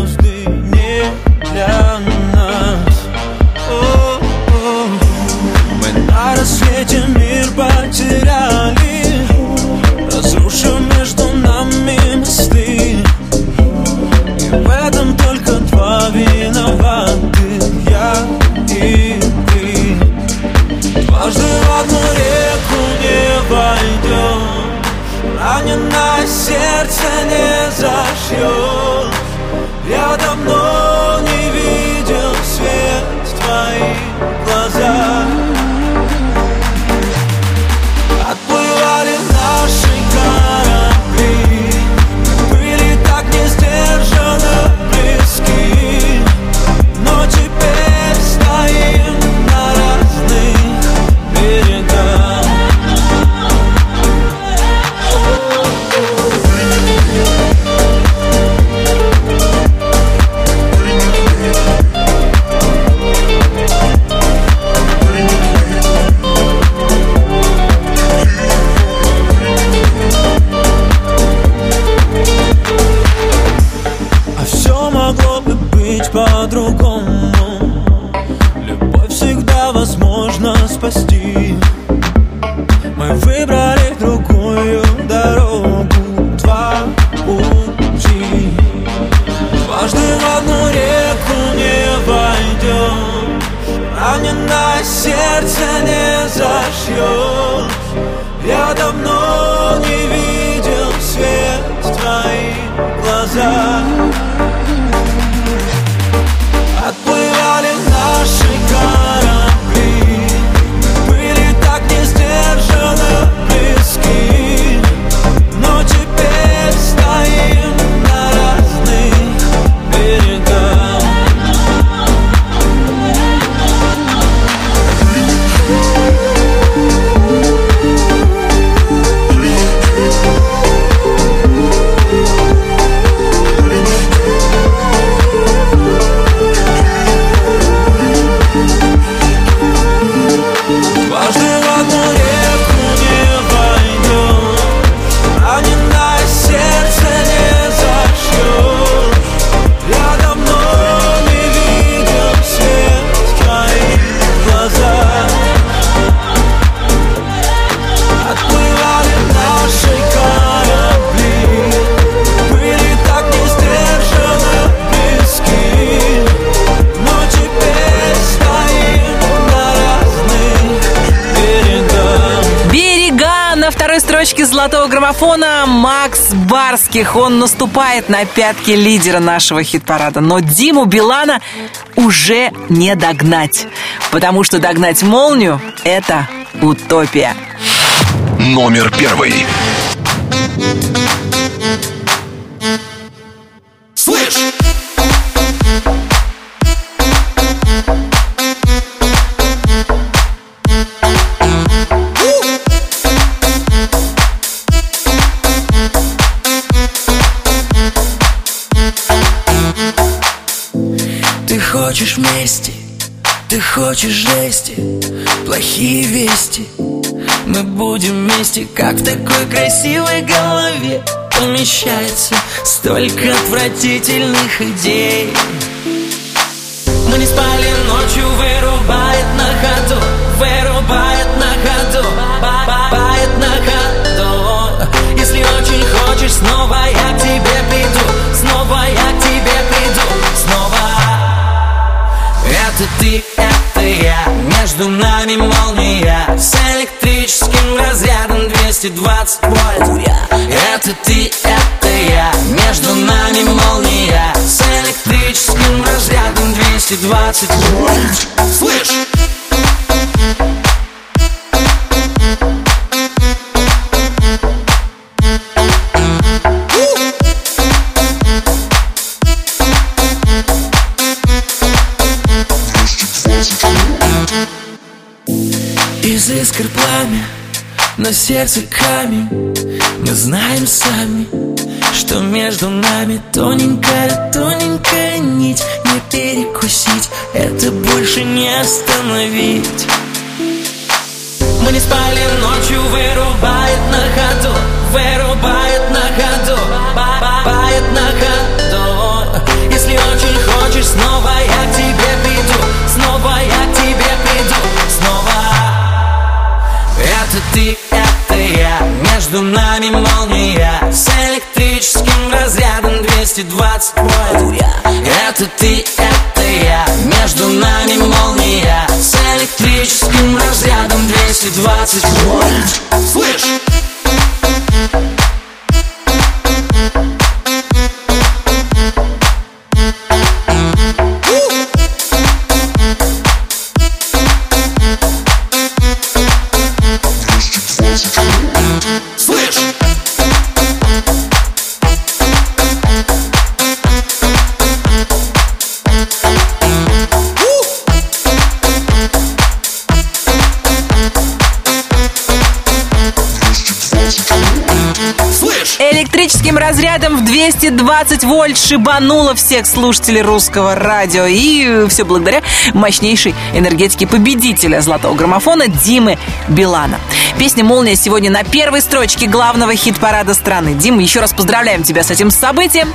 Барских. Он наступает на пятки лидера нашего хит-парада. Но Диму Билана уже не догнать. Потому что догнать молнию – это утопия. Номер первый. Вместе, как в такой красивой голове Помещается столько отвратительных идей. Мы не спали ночью, вырубает на ходу Вырубает на ходу, бает на ходу. Если очень хочешь, снова я к тебе приду Снова я к тебе приду, снова. Это ты, это я Между нами молния С электрическим разрядом 220 вольт Это ты, это я. Между нами молния. С электрическим разрядом 220 вольт. Слышь! Из искр пламя На сердце камень Мы знаем сами Что между нами тоненькая, тоненькая нить. Не перекусить Это больше не остановить. Мы не спали ночью Вырубает на ходу Вырубает ты, это я. Между нами молния. С электрическим разрядом 220 вольт. Это ты, это я. Между нами молния. С электрическим разрядом 220 вольт разрядом в 220 вольт шибануло всех слушателей русского радио. И все благодаря мощнейшей энергетике победителя золотого граммофона Димы Билана. Песня «Молния» сегодня на первой строчке главного хит-парада страны. Дима, еще раз поздравляем тебя с этим событием.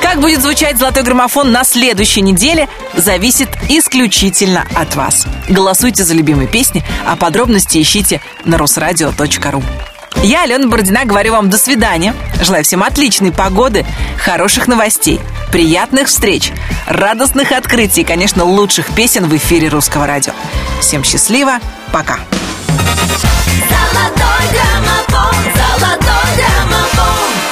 Как будет звучать золотой граммофон на следующей неделе, зависит исключительно от вас. Голосуйте за любимые песни, а подробности ищите на русрадио.ру. Я, Алена Бородина, говорю вам до свидания. Желаю всем отличной погоды, хороших новостей, приятных встреч, радостных открытий и, конечно, лучших песен в эфире Русского радио. Всем счастливо, пока. Золотой граммофон, золотой граммофон